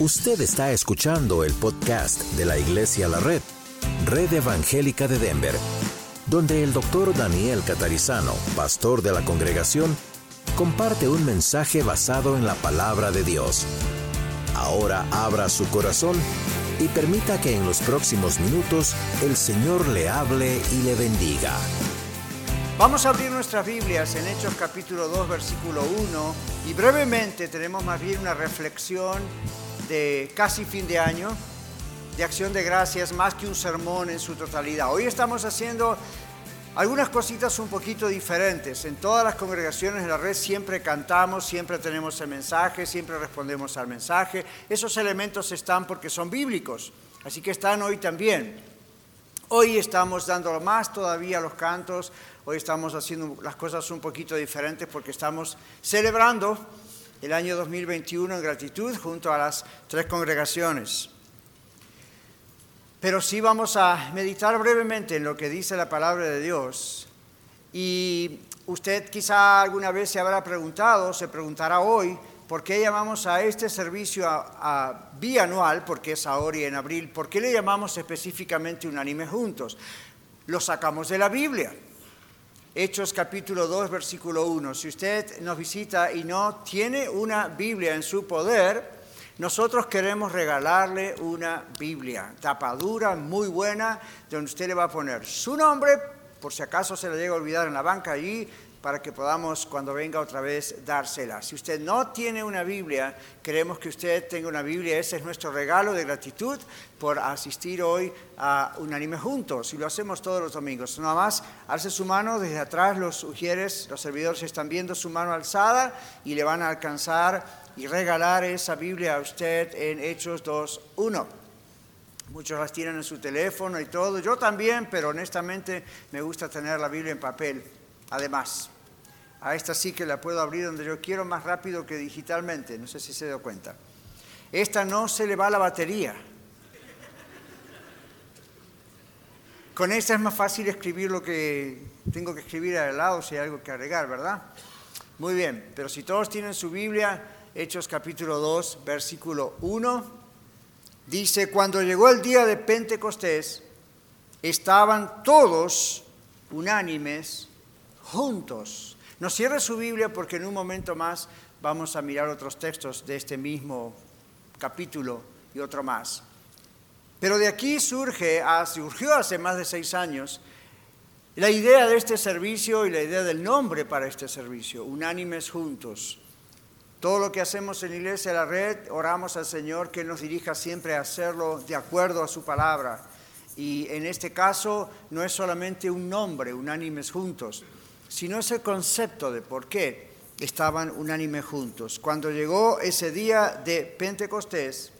Usted está escuchando el podcast de la Iglesia La Red, Red Evangélica de Denver, donde el doctor Daniel Catarizano, pastor de la congregación, comparte un mensaje basado en la palabra de Dios. Ahora abra su corazón y permita que en los próximos minutos el Señor le hable y le bendiga. Vamos a abrir nuestras Biblias en Hechos capítulo 2, versículo 1 y brevemente tenemos más bien una reflexión de casi fin de año, de acción de gracias, más que un sermón en su totalidad. Hoy estamos haciendo algunas cositas un poquito diferentes. En todas las congregaciones de la red siempre cantamos, siempre tenemos el mensaje, siempre respondemos al mensaje. Esos elementos están porque son bíblicos, así que están hoy también. Hoy estamos dando más todavía los cantos, hoy estamos haciendo las cosas un poquito diferentes porque estamos celebrando el año 2021 en gratitud junto a las tres congregaciones. Pero sí vamos a meditar brevemente en lo que dice la palabra de Dios. Y usted quizá alguna vez se habrá preguntado, se preguntará hoy, ¿por qué llamamos a este servicio a, bianual, porque es ahora y en abril? ¿Por qué le llamamos específicamente Unánime Juntos? Lo sacamos de la Biblia. Hechos capítulo 2, versículo 1. Si usted nos visita y no tiene una Biblia en su poder, nosotros queremos regalarle una Biblia, tapadura muy buena, donde usted le va a poner su nombre, por si acaso se le llega a olvidar en la banca allí, para que podamos cuando venga otra vez dársela. Si usted no tiene una Biblia, queremos que usted tenga una Biblia. Ese es nuestro regalo de gratitud por asistir hoy a Unánime Juntos. Y lo hacemos todos los domingos. Nada más, alce su mano desde atrás, los sugieres, los servidores están viendo su mano alzada y le van a alcanzar y regalar esa Biblia a usted en Hechos 2.1. Muchos las tienen en su teléfono y todo. Yo también, pero honestamente me gusta tener la Biblia en papel. Además, a esta sí que la puedo abrir donde yo quiero más rápido que digitalmente, no sé si se dio cuenta. Esta no se le va la batería. Con esta es más fácil escribir lo que tengo que escribir al lado si hay algo que agregar, ¿verdad? Muy bien, pero si todos tienen su Biblia, Hechos capítulo 2, versículo 1, dice, cuando llegó el día de Pentecostés, estaban todos unánimes juntos no cierre su Biblia porque en un momento más vamos a mirar otros textos de este mismo capítulo y otro más. Pero de aquí surge, ah, surgió hace más de seis años, la idea de este servicio y la idea del nombre para este servicio, unánimes juntos. Todo lo que hacemos en Iglesia la Red, oramos al Señor que nos dirija siempre a hacerlo de acuerdo a su palabra. Y en este caso no es solamente un nombre, unánimes juntos, sino es el concepto de por qué estaban unánime juntos. Cuando llegó ese día de Pentecostés,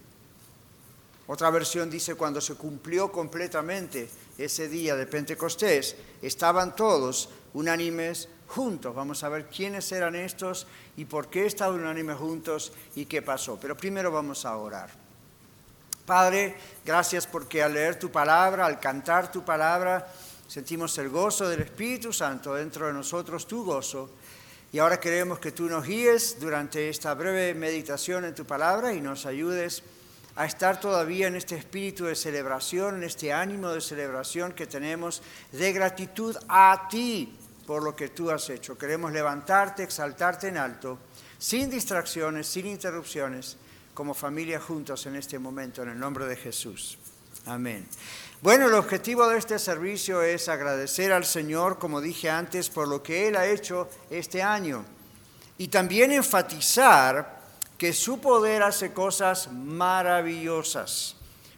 otra versión dice cuando se cumplió completamente ese día de Pentecostés, estaban todos unánimes juntos. Vamos a ver quiénes eran estos y por qué estaban unánimes juntos y qué pasó. Pero primero vamos a orar. Padre, gracias porque al leer tu palabra, al cantar tu palabra, Sentimos el gozo del Espíritu Santo dentro de nosotros, tu gozo. Y ahora queremos que tú nos guíes durante esta breve meditación en tu palabra y nos ayudes a estar todavía en este espíritu de celebración, en este ánimo de celebración que tenemos de gratitud a ti por lo que tú has hecho. Queremos levantarte, exaltarte en alto, sin distracciones, sin interrupciones, como familia juntos en este momento, en el nombre de Jesús. Amén. Bueno, el objetivo de este servicio es agradecer al Señor, como dije antes, por lo que Él ha hecho este año y también enfatizar que su poder hace cosas maravillosas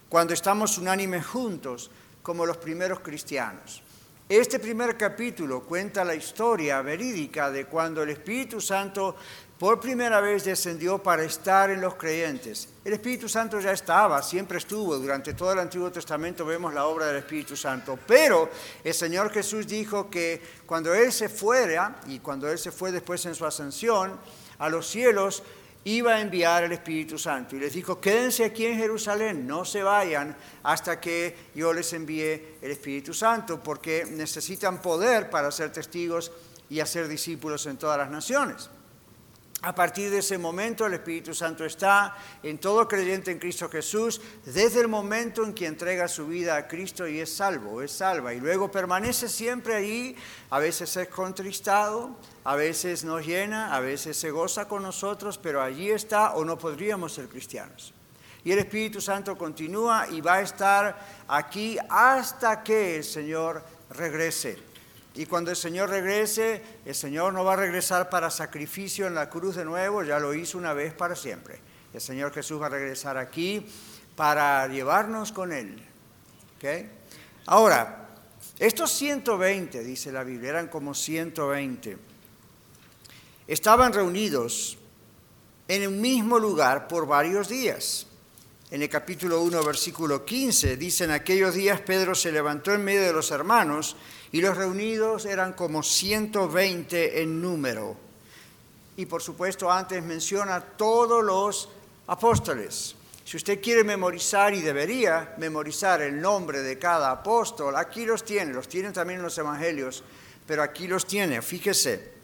cuando estamos unánimes juntos como los primeros cristianos. Este primer capítulo cuenta la historia verídica de cuando el Espíritu Santo por primera vez descendió para estar en los creyentes. El Espíritu Santo ya estaba, siempre estuvo, durante todo el Antiguo Testamento vemos la obra del Espíritu Santo, pero el Señor Jesús dijo que cuando Él se fuera, y cuando Él se fue después en su ascensión a los cielos, iba a enviar el Espíritu Santo. Y les dijo, quédense aquí en Jerusalén, no se vayan hasta que yo les envíe el Espíritu Santo, porque necesitan poder para ser testigos y hacer discípulos en todas las naciones. A partir de ese momento el Espíritu Santo está en todo creyente en Cristo Jesús desde el momento en que entrega su vida a Cristo y es salvo, es salva. Y luego permanece siempre ahí, a veces es contristado, a veces nos llena, a veces se goza con nosotros, pero allí está o no podríamos ser cristianos. Y el Espíritu Santo continúa y va a estar aquí hasta que el Señor regrese. Y cuando el Señor regrese, el Señor no va a regresar para sacrificio en la cruz de nuevo, ya lo hizo una vez para siempre. El Señor Jesús va a regresar aquí para llevarnos con Él. Ahora, estos 120, dice la Biblia, eran como 120, estaban reunidos en un mismo lugar por varios días. En el capítulo 1, versículo 15, dice, en aquellos días Pedro se levantó en medio de los hermanos y los reunidos eran como 120 en número. Y por supuesto antes menciona todos los apóstoles. Si usted quiere memorizar y debería memorizar el nombre de cada apóstol, aquí los tiene, los tienen también en los evangelios, pero aquí los tiene, fíjese.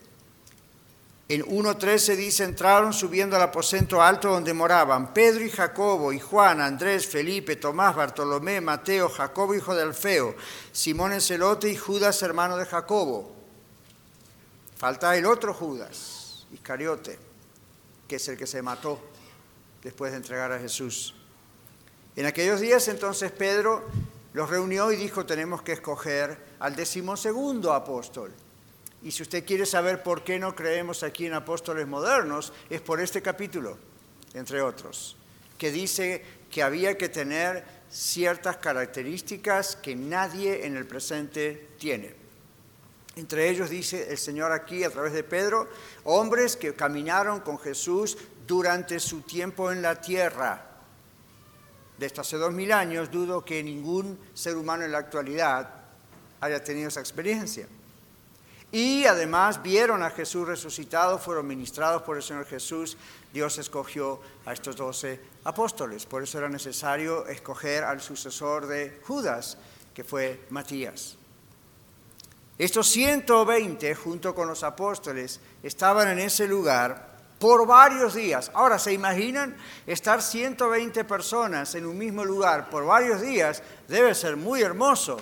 En 1.13 dice, entraron subiendo al aposento alto donde moraban Pedro y Jacobo y Juan, Andrés, Felipe, Tomás, Bartolomé, Mateo, Jacobo hijo de Alfeo, Simón el celote y Judas hermano de Jacobo. Falta el otro Judas, Iscariote, que es el que se mató después de entregar a Jesús. En aquellos días entonces Pedro los reunió y dijo, tenemos que escoger al decimosegundo apóstol y si usted quiere saber por qué no creemos aquí en apóstoles modernos, es por este capítulo, entre otros, que dice que había que tener ciertas características que nadie en el presente tiene. Entre ellos dice el Señor aquí a través de Pedro, hombres que caminaron con Jesús durante su tiempo en la tierra. Desde hace dos mil años dudo que ningún ser humano en la actualidad haya tenido esa experiencia. Y además vieron a Jesús resucitado, fueron ministrados por el Señor Jesús. Dios escogió a estos doce apóstoles. Por eso era necesario escoger al sucesor de Judas, que fue Matías. Estos 120, junto con los apóstoles, estaban en ese lugar por varios días. Ahora, ¿se imaginan estar 120 personas en un mismo lugar por varios días? Debe ser muy hermoso.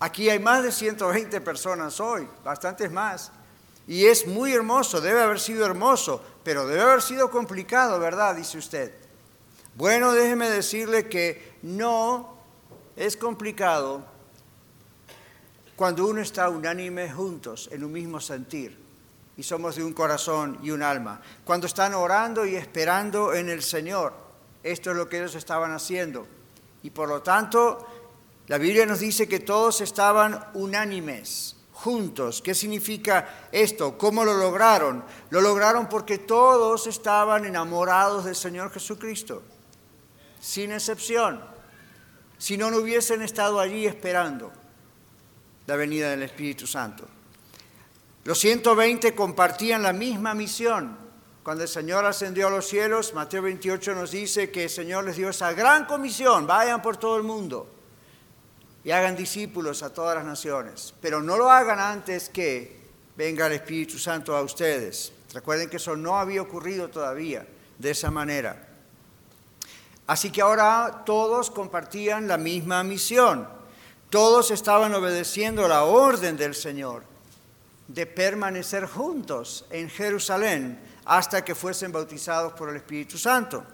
Aquí hay más de 120 personas hoy, bastantes más. Y es muy hermoso, debe haber sido hermoso, pero debe haber sido complicado, ¿verdad? Dice usted. Bueno, déjeme decirle que no es complicado cuando uno está unánime juntos en un mismo sentir y somos de un corazón y un alma. Cuando están orando y esperando en el Señor. Esto es lo que ellos estaban haciendo. Y por lo tanto, la Biblia nos dice que todos estaban unánimes, juntos. ¿Qué significa esto? ¿Cómo lo lograron? Lo lograron porque todos estaban enamorados del Señor Jesucristo, sin excepción. Si no, no hubiesen estado allí esperando la venida del Espíritu Santo. Los 120 compartían la misma misión. Cuando el Señor ascendió a los cielos, Mateo 28 nos dice que el Señor les dio esa gran comisión, vayan por todo el mundo y hagan discípulos a todas las naciones, pero no lo hagan antes que venga el Espíritu Santo a ustedes. Recuerden que eso no había ocurrido todavía de esa manera. Así que ahora todos compartían la misma misión. Todos estaban obedeciendo la orden del Señor de permanecer juntos en Jerusalén hasta que fuesen bautizados por el Espíritu Santo.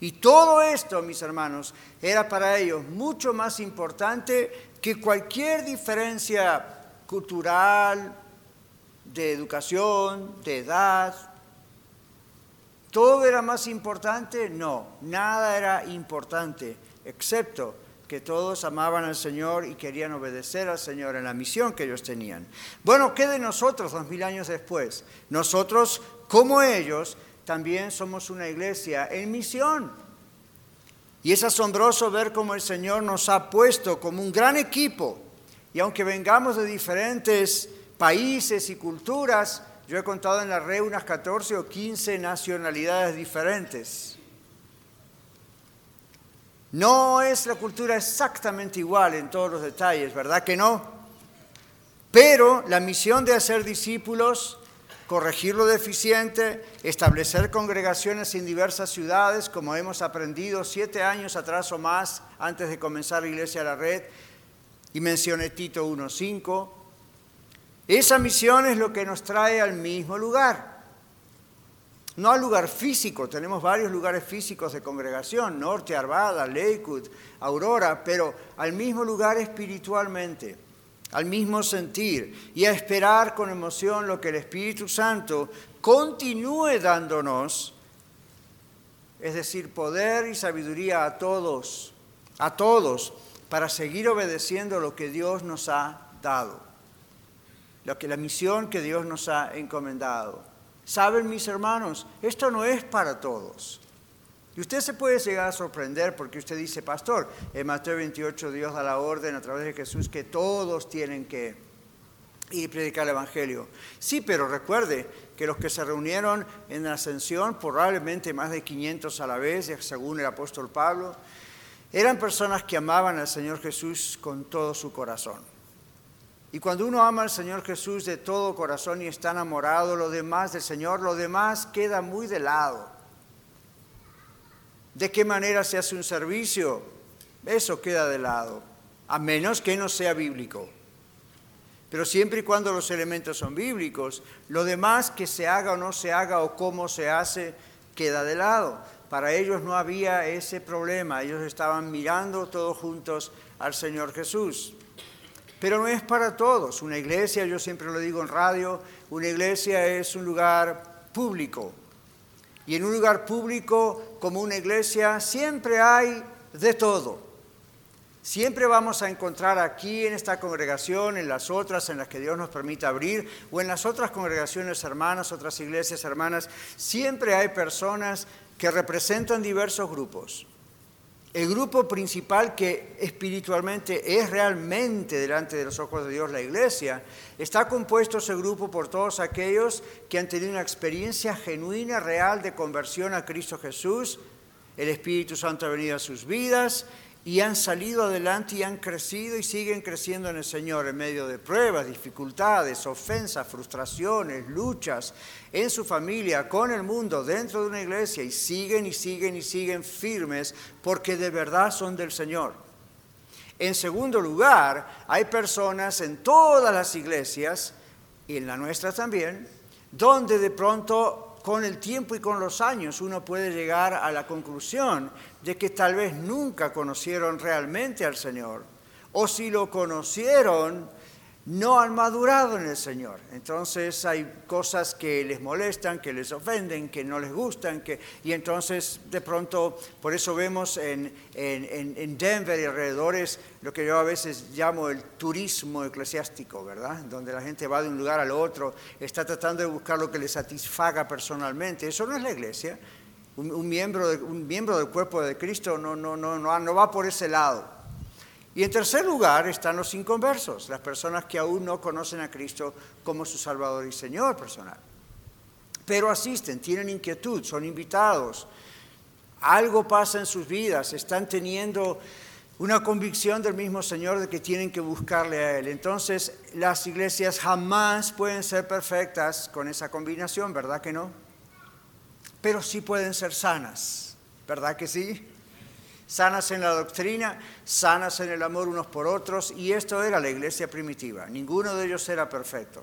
Y todo esto, mis hermanos, era para ellos mucho más importante que cualquier diferencia cultural, de educación, de edad. ¿Todo era más importante? No, nada era importante, excepto que todos amaban al Señor y querían obedecer al Señor en la misión que ellos tenían. Bueno, ¿qué de nosotros dos mil años después? Nosotros, como ellos, también somos una iglesia en misión. Y es asombroso ver cómo el Señor nos ha puesto como un gran equipo. Y aunque vengamos de diferentes países y culturas, yo he contado en la red unas 14 o 15 nacionalidades diferentes. No es la cultura exactamente igual en todos los detalles, ¿verdad que no? Pero la misión de hacer discípulos corregir lo deficiente, establecer congregaciones en diversas ciudades, como hemos aprendido siete años atrás o más antes de comenzar la Iglesia a la Red, y mencioné Tito 1.5. Esa misión es lo que nos trae al mismo lugar. No al lugar físico, tenemos varios lugares físicos de congregación, Norte, Arvada, Lakewood, Aurora, pero al mismo lugar espiritualmente al mismo sentir y a esperar con emoción lo que el Espíritu Santo continúe dándonos, es decir, poder y sabiduría a todos, a todos, para seguir obedeciendo lo que Dios nos ha dado, lo que la misión que Dios nos ha encomendado. Saben, mis hermanos, esto no es para todos. Y usted se puede llegar a sorprender porque usted dice, pastor, en Mateo 28 Dios da la orden a través de Jesús que todos tienen que ir a predicar el Evangelio. Sí, pero recuerde que los que se reunieron en la ascensión, probablemente más de 500 a la vez, según el apóstol Pablo, eran personas que amaban al Señor Jesús con todo su corazón. Y cuando uno ama al Señor Jesús de todo corazón y está enamorado, lo demás del Señor, lo demás queda muy de lado de qué manera se hace un servicio, eso queda de lado, a menos que no sea bíblico. Pero siempre y cuando los elementos son bíblicos, lo demás que se haga o no se haga o cómo se hace, queda de lado. Para ellos no había ese problema, ellos estaban mirando todos juntos al Señor Jesús. Pero no es para todos. Una iglesia, yo siempre lo digo en radio, una iglesia es un lugar público, y en un lugar público como una iglesia siempre hay de todo. Siempre vamos a encontrar aquí en esta congregación, en las otras en las que Dios nos permite abrir, o en las otras congregaciones hermanas, otras iglesias hermanas, siempre hay personas que representan diversos grupos. El grupo principal que espiritualmente es realmente delante de los ojos de Dios la iglesia, está compuesto ese grupo por todos aquellos que han tenido una experiencia genuina, real de conversión a Cristo Jesús. El Espíritu Santo ha venido a sus vidas y han salido adelante y han crecido y siguen creciendo en el Señor en medio de pruebas, dificultades, ofensas, frustraciones, luchas en su familia, con el mundo, dentro de una iglesia y siguen y siguen y siguen firmes porque de verdad son del Señor. En segundo lugar, hay personas en todas las iglesias y en la nuestra también, donde de pronto con el tiempo y con los años uno puede llegar a la conclusión de que tal vez nunca conocieron realmente al Señor, o si lo conocieron, no han madurado en el Señor. Entonces hay cosas que les molestan, que les ofenden, que no les gustan, que, y entonces de pronto, por eso vemos en, en, Denver y alrededores lo que yo a veces llamo el turismo eclesiástico, ¿verdad? Donde la gente va de un lugar al otro, está tratando de buscar lo que le satisfaga personalmente. Eso no es la iglesia. Un, miembro, un miembro del cuerpo de Cristo no, no, no, no, no va por ese lado. Y en tercer lugar están los inconversos, las personas que aún no conocen a Cristo como su Salvador y Señor personal. Pero asisten, tienen inquietud, son invitados. Algo pasa en sus vidas, están teniendo una convicción del mismo Señor de que tienen que buscarle a Él. Entonces, las iglesias jamás pueden ser perfectas con esa combinación, ¿verdad que no? Pero sí pueden ser sanas, ¿verdad que sí? Sanas en la doctrina, sanas en el amor unos por otros, y esto era la iglesia primitiva. Ninguno de ellos era perfecto.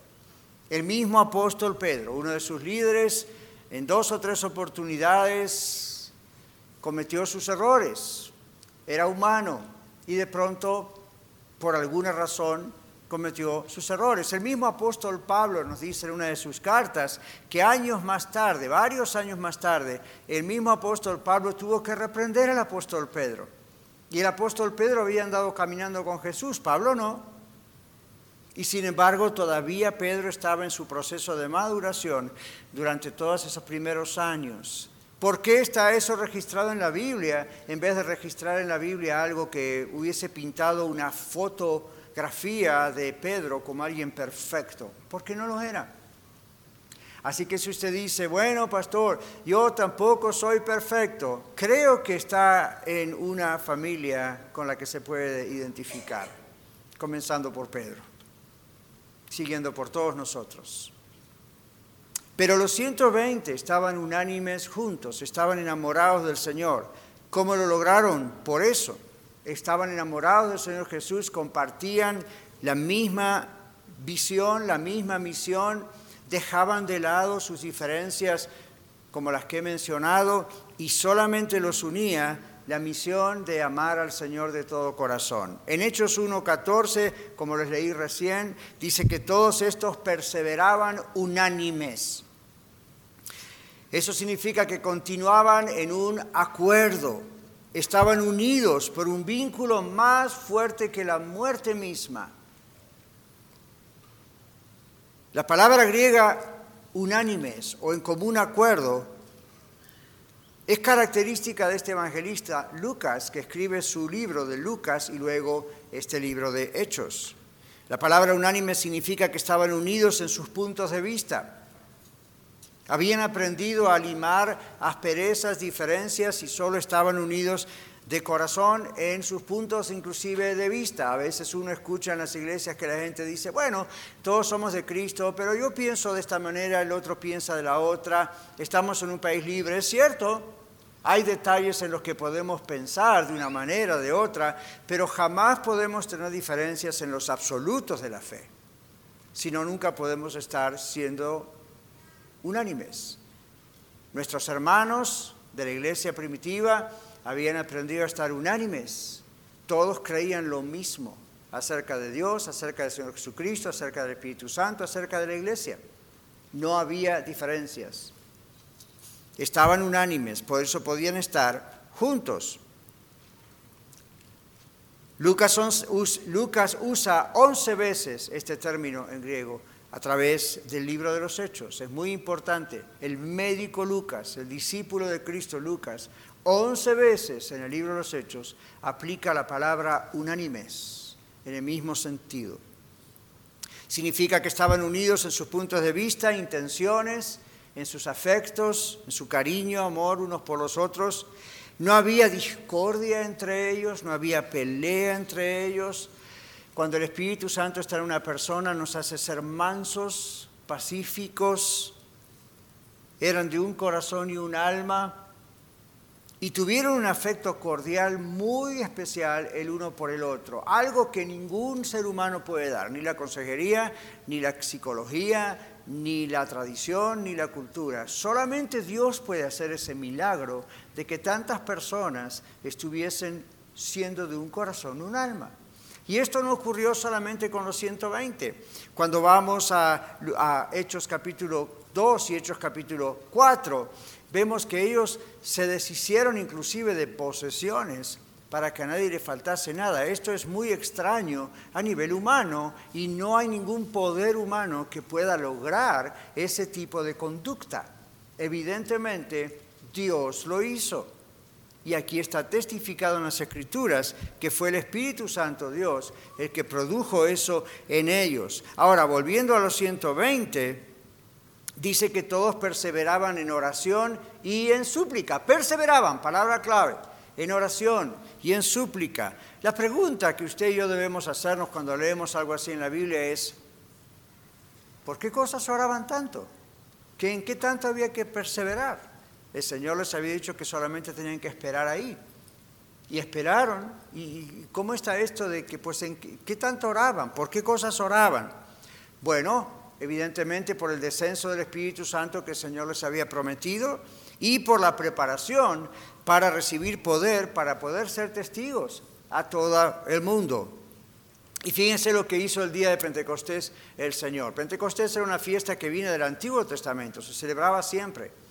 El mismo apóstol Pedro, uno de sus líderes, en dos o tres oportunidades cometió sus errores, era humano y de pronto, por alguna razón, cometió sus errores. El mismo apóstol Pablo nos dice en una de sus cartas que años más tarde, varios años más tarde, el mismo apóstol Pablo tuvo que reprender al apóstol Pedro. Y el apóstol Pedro había andado caminando con Jesús, Pablo no. Y sin embargo, todavía Pedro estaba en su proceso de maduración durante todos esos primeros años. ¿Por qué está eso registrado en la Biblia en vez de registrar en la Biblia algo que hubiese pintado una foto grafía de Pedro como alguien perfecto, porque no lo era. Así que si usted dice, bueno, pastor, yo tampoco soy perfecto, creo que está en una familia con la que se puede identificar, comenzando por Pedro, siguiendo por todos nosotros. Pero los 120 estaban unánimes juntos, estaban enamorados del Señor. ¿Cómo lo lograron? Por eso. Estaban enamorados del Señor Jesús, compartían la misma visión, la misma misión, dejaban de lado sus diferencias como las que he mencionado y solamente los unía la misión de amar al Señor de todo corazón. En Hechos 1.14, como les leí recién, dice que todos estos perseveraban unánimes. Eso significa que continuaban en un acuerdo, estaban unidos por un vínculo más fuerte que la muerte misma. La palabra griega unánimes o en común acuerdo es característica de este evangelista Lucas, que escribe su libro de Lucas y luego este libro de Hechos. La palabra unánime significa que estaban unidos en sus puntos de vista. Habían aprendido a limar asperezas, diferencias y solo estaban unidos de corazón en sus puntos inclusive de vista. A veces uno escucha en las iglesias que la gente dice, bueno, todos somos de Cristo, pero yo pienso de esta manera, el otro piensa de la otra, estamos en un país libre, es cierto, hay detalles en los que podemos pensar de una manera, de otra, pero jamás podemos tener diferencias en los absolutos de la fe. Si no, nunca podemos estar siendo unánimes. Nuestros hermanos de la iglesia primitiva habían aprendido a estar unánimes. Todos creían lo mismo acerca de Dios, acerca del Señor Jesucristo, acerca del Espíritu Santo, acerca de la iglesia. No había diferencias. Estaban unánimes, por eso podían estar juntos. Lucas, usa 11 veces este término en griego a través del libro de los Hechos. Es muy importante. El médico Lucas, el discípulo de Cristo Lucas, 11 veces en el libro de los Hechos aplica la palabra unánimes en el mismo sentido. Significa que estaban unidos en sus puntos de vista, intenciones, en sus afectos, en su cariño, amor unos por los otros. No había discordia entre ellos, no había pelea entre ellos. Cuando el Espíritu Santo está en una persona nos hace ser mansos, pacíficos, eran de un corazón y un alma y tuvieron un afecto cordial muy especial el uno por el otro, algo que ningún ser humano puede dar, ni la consejería, ni la psicología, ni la tradición, ni la cultura. Solamente Dios puede hacer ese milagro de que tantas personas estuviesen siendo de un corazón, un alma. Y esto no ocurrió solamente con los 120. Cuando vamos a, Hechos capítulo 2 y Hechos capítulo 4, vemos que ellos se deshicieron inclusive de posesiones para que a nadie le faltase nada. Esto es muy extraño a nivel humano y no hay ningún poder humano que pueda lograr ese tipo de conducta. Evidentemente, Dios lo hizo. Y aquí está testificado en las Escrituras que fue el Espíritu Santo Dios el que produjo eso en ellos. Ahora, volviendo a los 120, dice que todos perseveraban en oración y en súplica. Perseveraban, palabra clave, en oración y en súplica. La pregunta que usted y yo debemos hacernos cuando leemos algo así en la Biblia es, ¿por qué cosas oraban tanto? ¿Que ¿En qué tanto había que perseverar? El Señor les había dicho que solamente tenían que esperar ahí. Y esperaron. ¿Y cómo está esto de que, pues, qué, qué tanto oraban? ¿Por qué cosas oraban? Bueno, evidentemente por el descenso del Espíritu Santo que el Señor les había prometido y por la preparación para recibir poder, para poder ser testigos a todo el mundo. Y fíjense lo que hizo el día de Pentecostés el Señor. Pentecostés era una fiesta que viene del Antiguo Testamento, se celebraba siempre.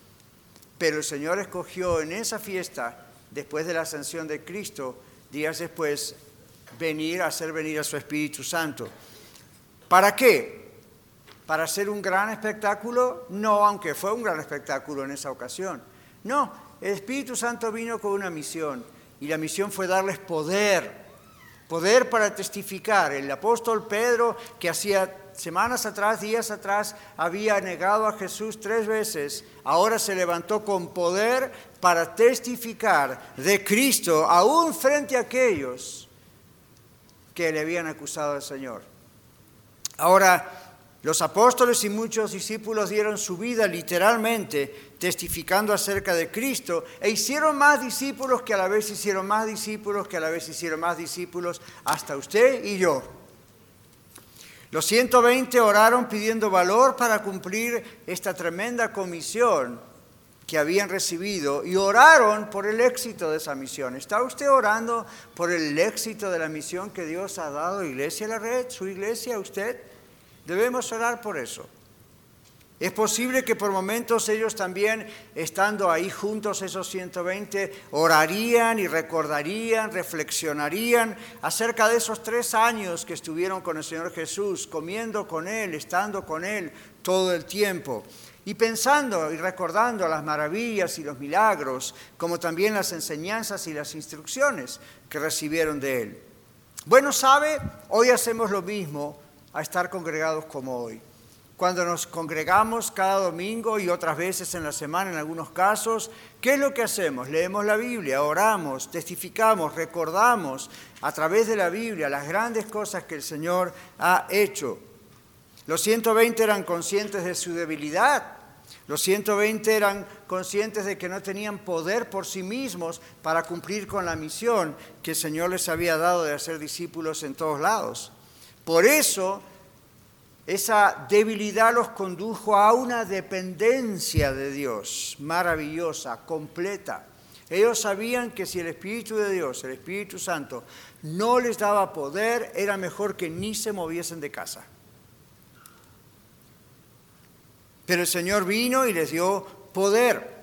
Pero el Señor escogió en esa fiesta, después de la ascensión de Cristo, días después, venir a hacer venir a su Espíritu Santo. ¿Para qué? ¿Para hacer un gran espectáculo? No, aunque fue un gran espectáculo en esa ocasión. No, el Espíritu Santo vino con una misión y la misión fue darles poder, poder para testificar. El apóstol Pedro, que hacía semanas atrás, días atrás, había negado a Jesús tres veces, ahora se levantó con poder para testificar de Cristo, aún frente a aquellos que le habían acusado al Señor. Ahora, Los apóstoles y muchos discípulos dieron su vida literalmente testificando acerca de Cristo e hicieron más discípulos que a la vez hicieron más discípulos que a la vez hicieron más discípulos hasta usted y yo. Los 120 oraron pidiendo valor para cumplir esta tremenda comisión que habían recibido y oraron por el éxito de esa misión. ¿Está usted orando por el éxito de la misión que Dios ha dado a Iglesia La Red, su iglesia, usted? Debemos orar por eso. Es posible que por momentos ellos también, estando ahí juntos, esos 120, orarían y recordarían, reflexionarían acerca de esos tres años que estuvieron con el Señor Jesús, comiendo con Él, estando con Él todo el tiempo. Y pensando y recordando las maravillas y los milagros, como también las enseñanzas y las instrucciones que recibieron de Él. Bueno, sabe, hoy hacemos lo mismo a estar congregados como hoy. Cuando nos congregamos cada domingo y otras veces en la semana en algunos casos, ¿qué es lo que hacemos? Leemos la Biblia, oramos, testificamos, recordamos a través de la Biblia las grandes cosas que el Señor ha hecho. Los 120 eran conscientes de su debilidad. Los 120 eran conscientes de que no tenían poder por sí mismos para cumplir con la misión que el Señor les había dado de hacer discípulos en todos lados. Por eso, esa debilidad los condujo a una dependencia de Dios maravillosa, completa. Ellos sabían que si el Espíritu de Dios, el Espíritu Santo, no les daba poder, era mejor que ni se moviesen de casa. Pero el Señor vino y les dio poder.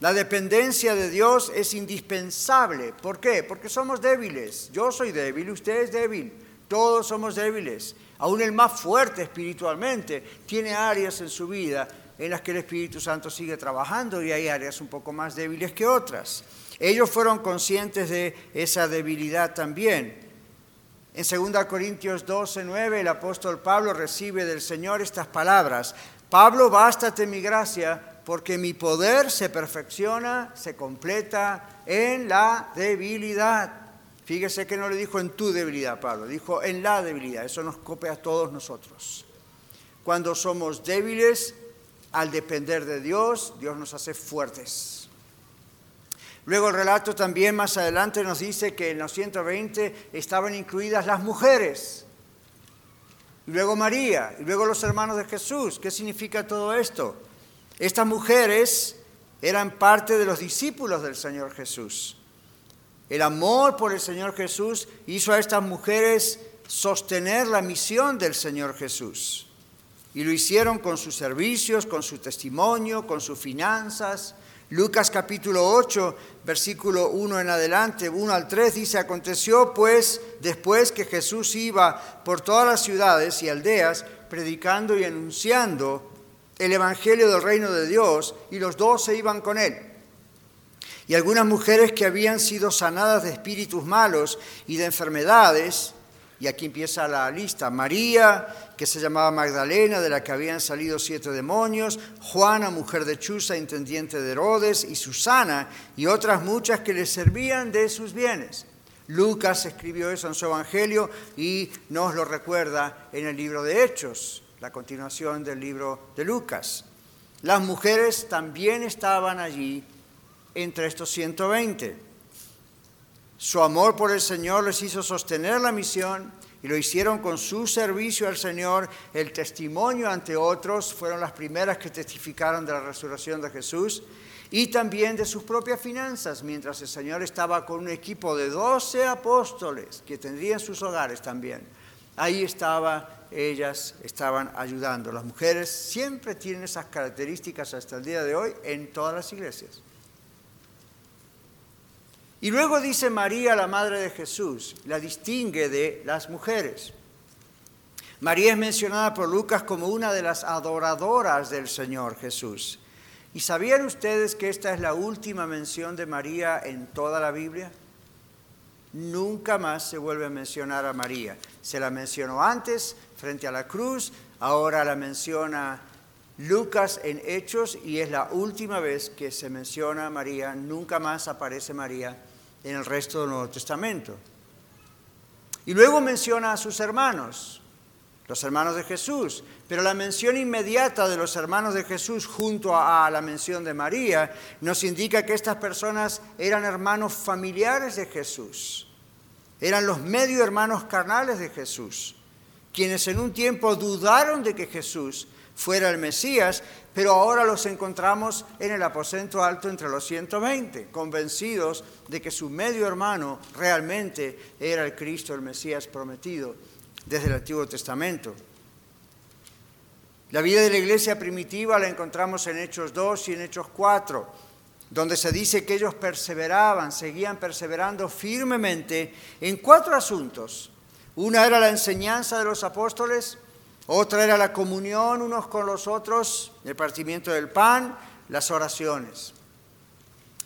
La dependencia de Dios es indispensable. ¿Por qué? Porque somos débiles. Yo soy débil, usted es débil. Todos somos débiles. Aún el más fuerte espiritualmente tiene áreas en su vida en las que el Espíritu Santo sigue trabajando y hay áreas un poco más débiles que otras. Ellos fueron conscientes de esa debilidad también. En 2 Corintios 12, 9, el apóstol Pablo recibe del Señor estas palabras. Pablo, bástate mi gracia, porque mi poder se perfecciona, se completa en la debilidad. Fíjese que no le dijo en tu debilidad, Pablo, dijo en la debilidad. Eso nos copia a todos nosotros. Cuando somos débiles, al depender de Dios, Dios nos hace fuertes. Luego el relato también más adelante nos dice que en los 120 estaban incluidas las mujeres. Luego María, y luego los hermanos de Jesús. ¿Qué significa todo esto? Estas mujeres eran parte de los discípulos del Señor Jesús. El amor por el Señor Jesús hizo a estas mujeres sostener la misión del Señor Jesús. Y lo hicieron con sus servicios, con su testimonio, con sus finanzas. Lucas capítulo 8, versículo 1 en adelante, 1 al 3 dice, aconteció pues después que Jesús iba por todas las ciudades y aldeas, predicando y anunciando el Evangelio del reino de Dios, y los doce iban con él y algunas mujeres que habían sido sanadas de espíritus malos y de enfermedades, y aquí empieza la lista, María, que se llamaba Magdalena, de la que habían salido siete demonios, Juana, mujer de Chuza, intendiente de Herodes, y Susana, y otras muchas que le servían de sus bienes. Lucas escribió eso en su Evangelio y nos lo recuerda en el libro de Hechos, la continuación del libro de Lucas. Las mujeres también estaban allí entre estos 120. Su amor por el Señor les hizo sostener la misión y lo hicieron con su servicio al Señor. El testimonio ante otros fueron las primeras que testificaron de la resurrección de Jesús y también de sus propias finanzas, mientras el Señor estaba con un equipo de 12 apóstoles que tendrían sus hogares también. Ahí estaba, ellas estaban ayudando. Las mujeres siempre tienen esas características hasta el día de hoy en todas las iglesias. Y luego dice María, la madre de Jesús, la distingue de las mujeres. María es mencionada por Lucas como una de las adoradoras del Señor Jesús. ¿Y sabían ustedes que esta es la última mención de María en toda la Biblia? Nunca más se vuelve a mencionar a María. Se la mencionó antes frente a la cruz, ahora la menciona Lucas en Hechos y es la última vez que se menciona a María. Nunca más aparece María en el resto del Nuevo Testamento. Y luego menciona a sus hermanos, los hermanos de Jesús. Pero la mención inmediata de los hermanos de Jesús junto a, la mención de María nos indica que estas personas eran hermanos familiares de Jesús. Eran los medio hermanos carnales de Jesús, quienes en un tiempo dudaron de que Jesús fuera el Mesías, pero ahora los encontramos en el aposento alto entre los 120, convencidos de que su medio hermano realmente era el Cristo, el Mesías prometido desde el Antiguo Testamento. La vida de la iglesia primitiva la encontramos en Hechos 2 y en Hechos 4, donde se dice que ellos perseveraban, seguían perseverando firmemente en cuatro asuntos. Una era la enseñanza de los apóstoles, otra era la comunión unos con los otros, el partimiento del pan, las oraciones.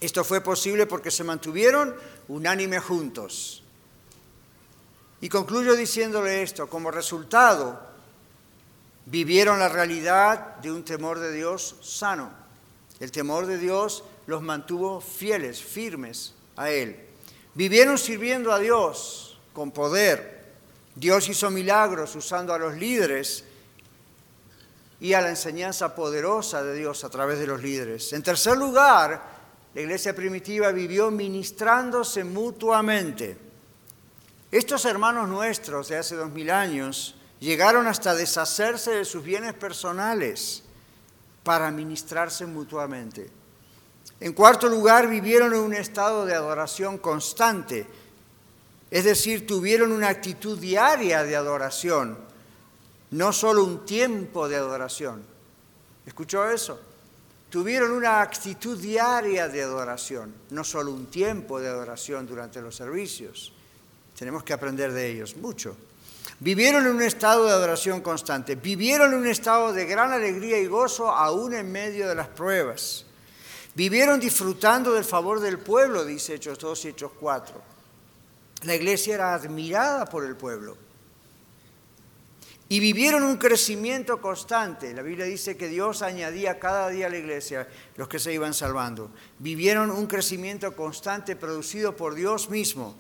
Esto fue posible porque se mantuvieron unánime juntos. Y concluyo diciéndole esto, como resultado, vivieron la realidad de un temor de Dios sano. El temor de Dios los mantuvo fieles, firmes a Él. Vivieron sirviendo a Dios con poder. Dios hizo milagros usando a los líderes y a la enseñanza poderosa de Dios a través de los líderes. En tercer lugar, la iglesia primitiva vivió ministrándose mutuamente. Estos hermanos nuestros de hace dos mil años llegaron hasta deshacerse de sus bienes personales para ministrarse mutuamente. En cuarto lugar, vivieron en un estado de adoración constante, es decir, tuvieron una actitud diaria de adoración, no solo un tiempo de adoración. ¿Escuchó eso? Tuvieron una actitud diaria de adoración, no solo un tiempo de adoración durante los servicios. Tenemos que aprender de ellos mucho. Vivieron en un estado de adoración constante, vivieron en un estado de gran alegría y gozo aún en medio de las pruebas. Vivieron disfrutando del favor del pueblo, dice Hechos 2 y Hechos 4. La iglesia era admirada por el pueblo. Y vivieron un crecimiento constante. La Biblia dice que Dios añadía cada día a la iglesia los que se iban salvando. Vivieron un crecimiento constante producido por Dios mismo.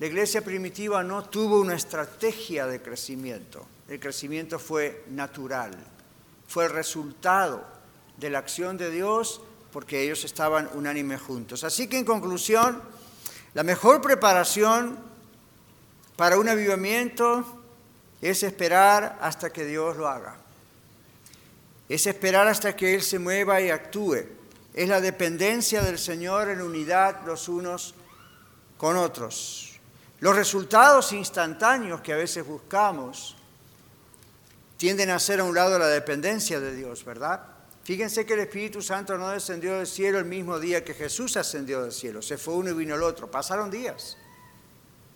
La iglesia primitiva no tuvo una estrategia de crecimiento. El crecimiento fue natural, fue el resultado de la acción de Dios porque ellos estaban unánime juntos. Así que en conclusión, la mejor preparación para un avivamiento es esperar hasta que Dios lo haga. Es esperar hasta que Él se mueva y actúe. Es la dependencia del Señor en unidad los unos con otros. Los resultados instantáneos que a veces buscamos tienden a ser a un lado la dependencia de Dios, ¿verdad? Fíjense que el Espíritu Santo no descendió del cielo el mismo día que Jesús ascendió del cielo. Se fue uno y vino el otro. Pasaron días.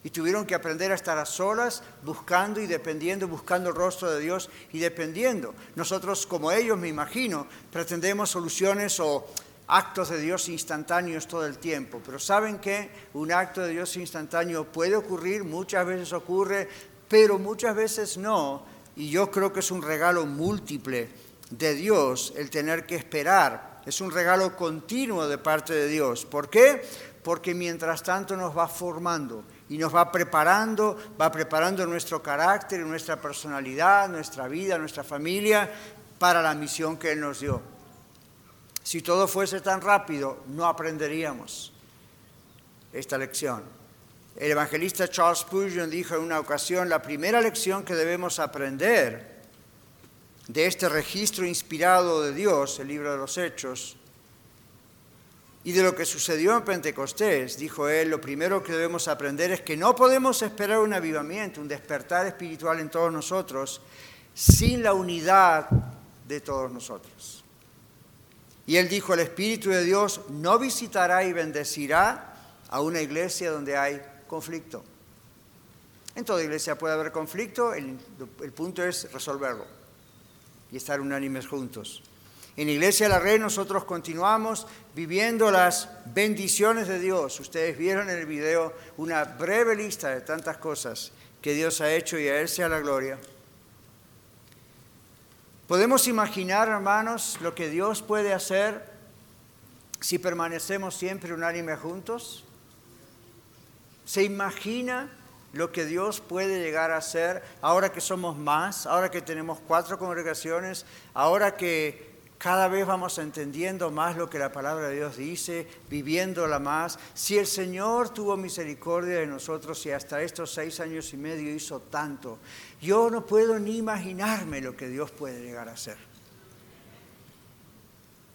Y tuvieron que aprender a estar a solas, buscando y dependiendo, buscando el rostro de Dios y dependiendo. Nosotros, como ellos, me imagino, pretendemos soluciones o actos de Dios instantáneos todo el tiempo, pero saben que un acto de Dios instantáneo puede ocurrir, muchas veces ocurre, pero muchas veces no, y yo creo que es un regalo múltiple de Dios el tener que esperar, es un regalo continuo de parte de Dios. ¿Por qué? Porque mientras tanto nos va formando y nos va preparando, va preparando nuestro carácter, nuestra personalidad, nuestra vida, nuestra familia para la misión que Él nos dio. Si todo fuese tan rápido, no aprenderíamos esta lección. El evangelista Charles Spurgeon dijo en una ocasión, la primera lección que debemos aprender de este registro inspirado de Dios, el libro de los Hechos, y de lo que sucedió en Pentecostés, dijo él, lo primero que debemos aprender es que no podemos esperar un avivamiento, un despertar espiritual en todos nosotros, sin la unidad de todos nosotros. Y él dijo, el Espíritu de Dios no visitará y bendecirá a una iglesia donde hay conflicto. En toda iglesia puede haber conflicto, el, punto es resolverlo y estar unánimes juntos. En Iglesia la Red nosotros continuamos viviendo las bendiciones de Dios. Ustedes vieron en el video una breve lista de tantas cosas que Dios ha hecho y a Él sea la gloria. ¿Podemos imaginar, hermanos, lo que Dios puede hacer si permanecemos siempre unánime juntos? ¿Se imagina lo que Dios puede llegar a hacer ahora que somos más, ahora que tenemos cuatro congregaciones, ahora que cada vez vamos entendiendo más lo que la palabra de Dios dice, viviéndola más. Si el Señor tuvo misericordia de nosotros y hasta estos seis años y medio hizo tanto, yo no puedo ni imaginarme lo que Dios puede llegar a hacer.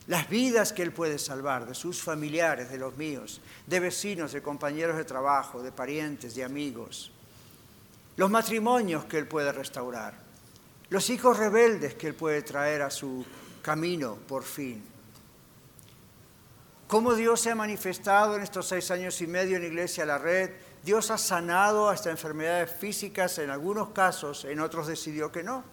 Las vidas que Él puede salvar de sus familiares, de los míos, de vecinos, de compañeros de trabajo, de parientes, de amigos. Los matrimonios que Él puede restaurar. Los hijos rebeldes que Él puede traer a su camino por fin. ¿Cómo Dios se ha manifestado en estos seis años y medio en Iglesia La Red? Dios ha sanado hasta enfermedades físicas en algunos casos, en otros decidió que no.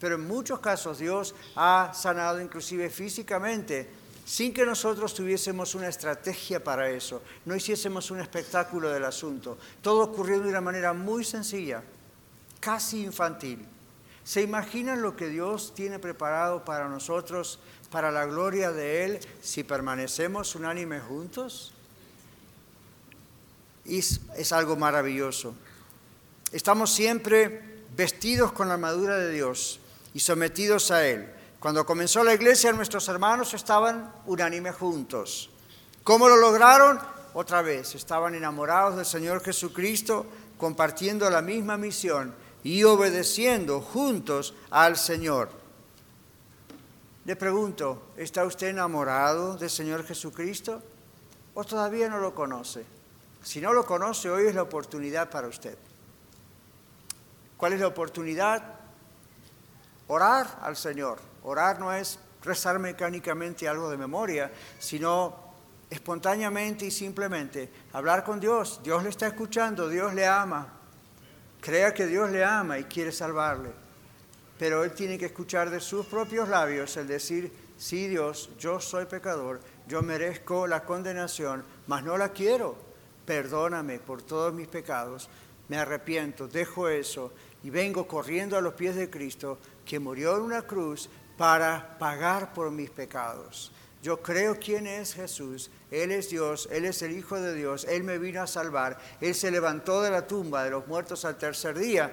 Pero en muchos casos Dios ha sanado inclusive físicamente sin que nosotros tuviésemos una estrategia para eso, no hiciésemos un espectáculo del asunto. Todo ocurrió de una manera muy sencilla, casi infantil. ¿Se imaginan lo que Dios tiene preparado para nosotros, para la gloria de Él, si permanecemos unánimes juntos? Es, es algo maravilloso. Estamos siempre vestidos con la armadura de Dios y sometidos a Él. Cuando comenzó la iglesia, nuestros hermanos estaban unánimes juntos. ¿Cómo lo lograron? Otra vez, estaban enamorados del Señor Jesucristo, compartiendo la misma misión y obedeciendo juntos al Señor. Le pregunto, ¿está usted enamorado del Señor Jesucristo o todavía no lo conoce? Si no lo conoce, hoy es la oportunidad para usted. ¿Cuál es la oportunidad? Orar al Señor. Orar no es rezar mecánicamente algo de memoria, sino espontáneamente y simplemente hablar con Dios. Dios le está escuchando, Dios le ama, crea que Dios le ama y quiere salvarle. Pero él tiene que escuchar de sus propios labios el decir, sí Dios, yo soy pecador, yo merezco la condenación, mas no la quiero. Perdóname por todos mis pecados, me arrepiento, dejo eso y vengo corriendo a los pies de Cristo, que murió en una cruz para pagar por mis pecados. Yo creo quién es Jesús. Él es Dios, Él es el Hijo de Dios, Él me vino a salvar. Él se levantó de la tumba de los muertos al tercer día,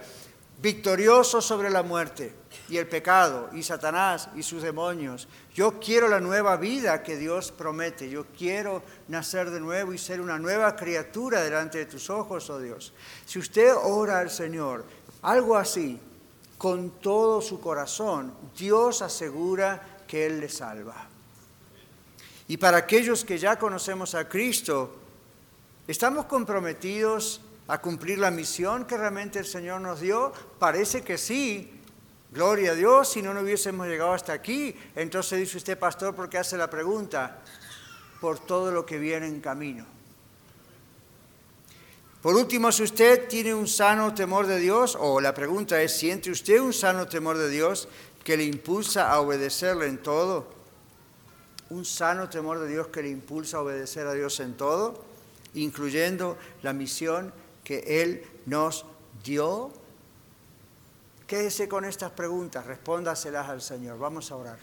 victorioso sobre la muerte y el pecado y Satanás y sus demonios. Yo quiero la nueva vida que Dios promete. Yo quiero nacer de nuevo y ser una nueva criatura delante de tus ojos, oh Dios. Si usted ora al Señor, algo así, con todo su corazón, Dios asegura que Él le salva. Y para aquellos que ya conocemos a Cristo, ¿estamos comprometidos a cumplir la misión que realmente el Señor nos dio? Parece que sí. Gloria a Dios, si no, no hubiésemos llegado hasta aquí. Entonces dice usted, pastor, ¿por qué hace la pregunta? Por todo lo que viene en camino. Por último, si usted tiene un sano temor de Dios, o la pregunta es, ¿siente usted un sano temor de Dios que le impulsa a obedecerle en todo? un sano temor de Dios que le impulsa a obedecer a Dios en todo, incluyendo la misión que Él nos dio? Quédese con estas preguntas, respóndaselas al Señor. Vamos a orar.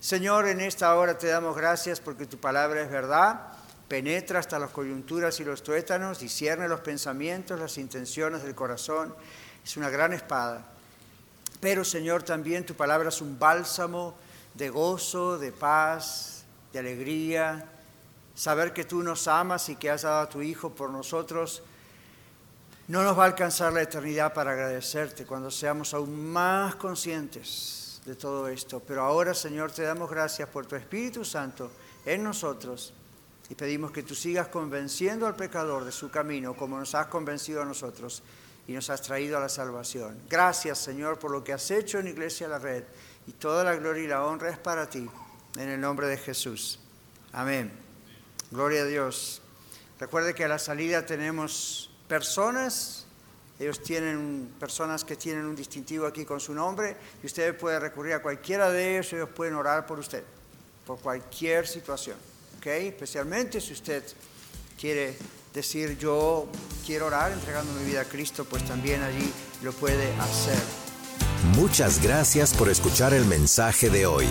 Señor, en esta hora te damos gracias porque tu palabra es verdad, penetra hasta las coyunturas y los tuétanos, discierne los pensamientos, las intenciones del corazón. Es una gran espada pero Señor, también tu palabra es un bálsamo de gozo, de paz, de alegría. Saber que tú nos amas y que has dado a tu Hijo por nosotros, no nos va a alcanzar la eternidad para agradecerte cuando seamos aún más conscientes de todo esto. Pero ahora, Señor, te damos gracias por tu Espíritu Santo en nosotros y pedimos que tú sigas convenciendo al pecador de su camino como nos has convencido a nosotros y nos has traído a la salvación. Gracias, Señor, por lo que has hecho en Iglesia La Red. Y toda la gloria y la honra es para ti, en el nombre de Jesús. Amén. Gloria a Dios. Recuerde que a la salida tenemos personas. Ellos tienen personas que tienen un distintivo aquí con su nombre y usted puede recurrir a cualquiera de ellos. Ellos pueden orar por usted, por cualquier situación. Especialmente si usted quiere decir yo quiero orar entregando mi vida a Cristo, pues también allí lo puede hacer. Muchas gracias por escuchar el mensaje de hoy.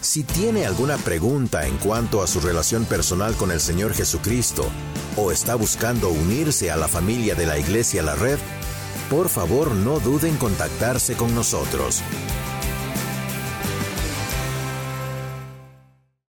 Si tiene alguna pregunta en cuanto a su relación personal con el Señor Jesucristo o está buscando unirse a la familia de la Iglesia La Red, por favor no duden en contactarse con nosotros.